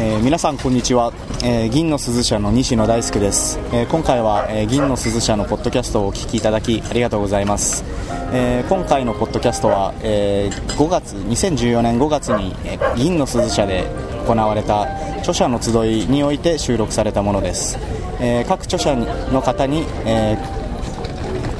えー、皆さんこんにちは、えー、銀の鈴社の西野大輔です、えー、今回は、え銀の鈴社のポッドキャストをお聞きいただきありがとうございます、え今回のポッドキャストは、え5月2014年5月に、え銀の鈴社で行われた著者の集いにおいて収録されたものです、え各著者の方に、え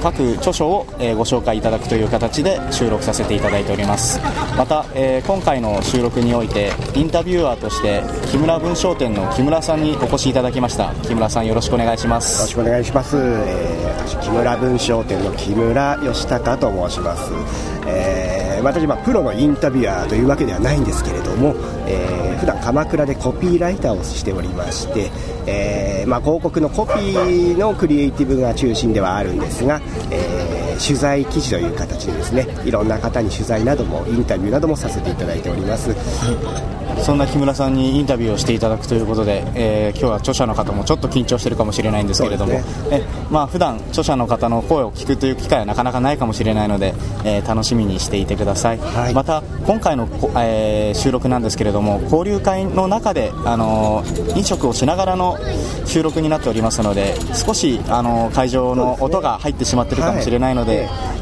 各著書を、えご紹介いただくという形で収録させていただいております。また、え今回の収録においてインタビュアーとして木村文章店の木村さんにお越しいただきました。木村さんよろしくお願いします。よろしくお願いします、え、私木村文章店の木村義孝と申します、えー、私はプロのインタビュアーというわけではないんですけれども、えー、普段鎌倉でコピーライターをしておりまして、えーまあ、広告のコピーのクリエイティブが中心ではあるんですが、えー、取材記事という形でですねいろんな方に取材などもインタビューなどもさせていただいております。そんな木村さんにインタビューをしていただくということで、えー、今日は著者の方もちょっと緊張しているかもしれないんですけれども、ね、えまあ普段著者の方の声を聞くという機会はなかなかないかもしれないので、えー、楽しみにしていてください、はい、また今回の、えー、収録なんですけれども交流会の中で、あの飲食をしながらの収録になっておりますので少し、あの会場の音が入ってしまっているかもしれないので、はい、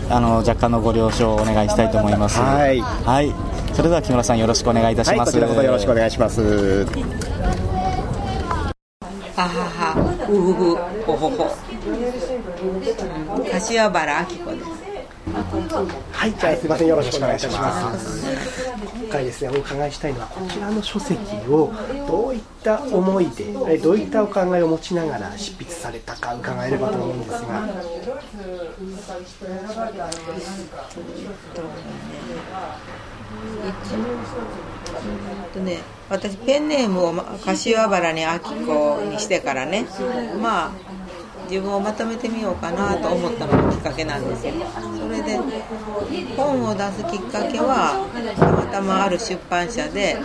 あの若干のご了承をお願いしたいと思います。はい、はい。それでは木村さんよろしくお願いいたします、はい、よろしくお願いします。ははは。うふふほほほ。柏原明子です。はい、じゃあすみません、よろしくお願いします。回ですね、お伺いしたいのはこちらの書籍をどういった思いで、どういったお考えを持ちながら執筆されたか伺えればと思うんですが。とね、私ペンネームを柏原に明子にしてからねまあ自分をまとめてみようかなと思ったのがきっかけなんですよ。それで本を出すきっかけはたまたまある出版社で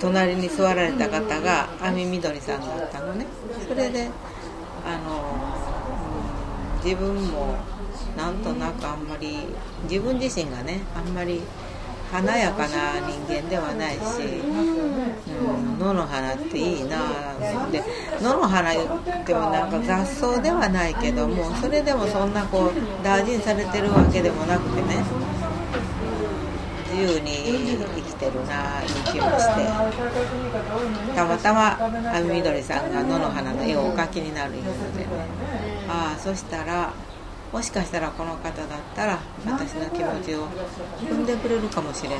隣に座られた方が亜美みどりさんだったのね。それであの自分もなんとなくあんまり自分自身がねあんまり華やかな人間ではないし、うん、野の花っていいなで野の花ってもなんか雑草ではないけどもそれでもそんなこう大事にされてるわけでもなくてね。自由に生きてるないう気もして。たまたまあみどりさんが野の花の絵をお描きになるようでね。ああそしたらもしかしたらこの方だったら私の気持ちを汲んでくれるかもしれない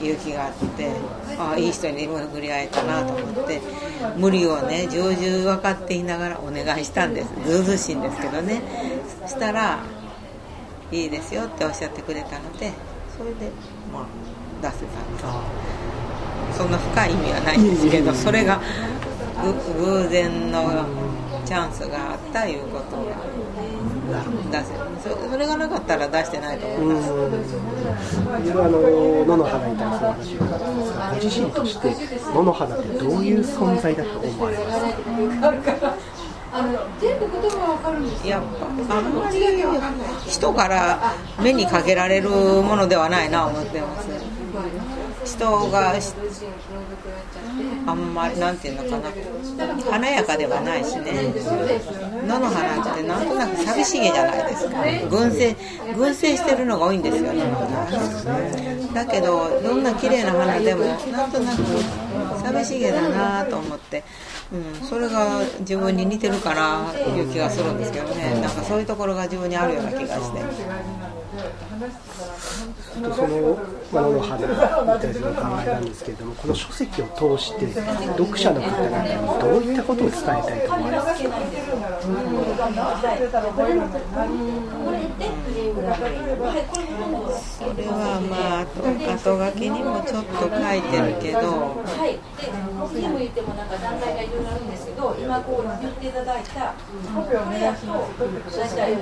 勇気があってああいい人に巡り会えたなと思って無理をね重々分かっていながらお願いしたんです。ずうずしいんですけどね。そしたら「いいですよ」っておっしゃってくれたのでそれでまあ出せたんです。そんな深い意味はないんですけどそれが偶然のチャンスがあったいうことが出せそれがなかったら出してないと思いますあの野の花に対する話を伺ったん。ですがご自身として野の花ってどういう存在だと思われますかあの全部言葉わかるん。ですやっぱあん。まり人から目にかけられるものではないな思ってます人があんまりなんていうのかな。華やかではないしね。野の花ってなんとなく寂しげじゃないですか。群生群生してるのが多いんですよ野の花。だけどどんな綺麗な花でもなんとなく寂しげだなと思って、うん、それが自分に似てるかなという気がするんですけどね。なんかそういうところが自分にあるような気がして。その「もの、の花」みたいな考えなんですけれどもこの書籍を通して読者の方々にどういったことを伝えたいと思いますかそれはまあ後書きにもちょっと書いてるけど。次も言ってもなんか段階がいろいろあるんですけど今こう言っていただいた目安を出したい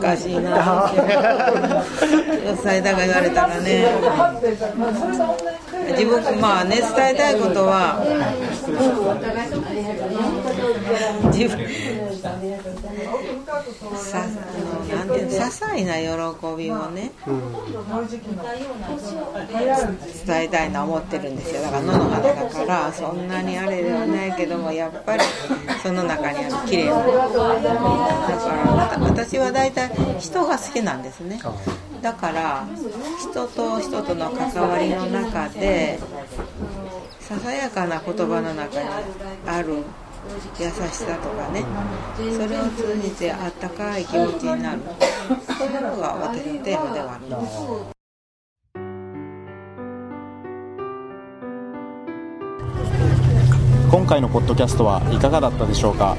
難しいな。伝えたが言われたらね。自分まあね伝えたいことは自分さあのなんていうの些細な喜びをね、伝えたいな思ってるんですよだから野の花だからそんなにあれではないけどもやっぱりその中にある綺麗なだから私は大体人が好きなんですね。だから人と人との関わりの中でささやかな言葉の中にある優しさとかね。それを通じてあったかい気持ちになる。そういうのが私のテーマではあるんです。今回のポッドキャストはいかがだったでしょうか、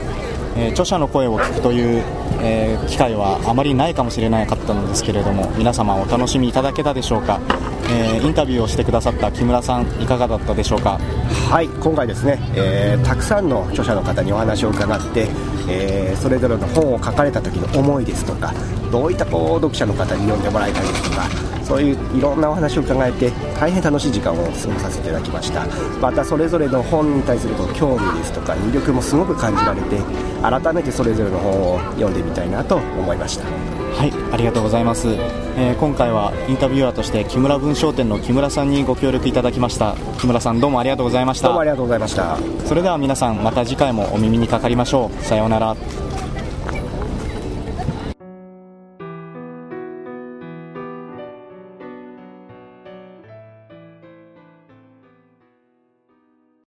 えー著者の声を聞くという、えー機会はあまりないかもしれなかったのですけれども皆様お楽しみいただけたでしょうか、えーインタビューをしてくださった木村さんいかがだったでしょうか？はい今回ですね、えーたくさんの著者の方にお話を伺って、えーそれぞれの本を書かれた時の思いですとかどういったこう読者の方に読んでもらいたいですとかそういういろんなお話を伺えて大変楽しい時間を過ごさせていただきました。またそれぞれの本に対するこう興味ですとか魅力もすごく感じられて改めてそれぞれの本を読んでみたいなと思いました。はいありがとうございます、えー今回はインタビュアーとして木村文商店の木村さんにご協力いただきました。木村さんどうもありがとうございました。どうもありがとうございました。それでは皆さんまた次回もお耳にかかりましょう。さようなら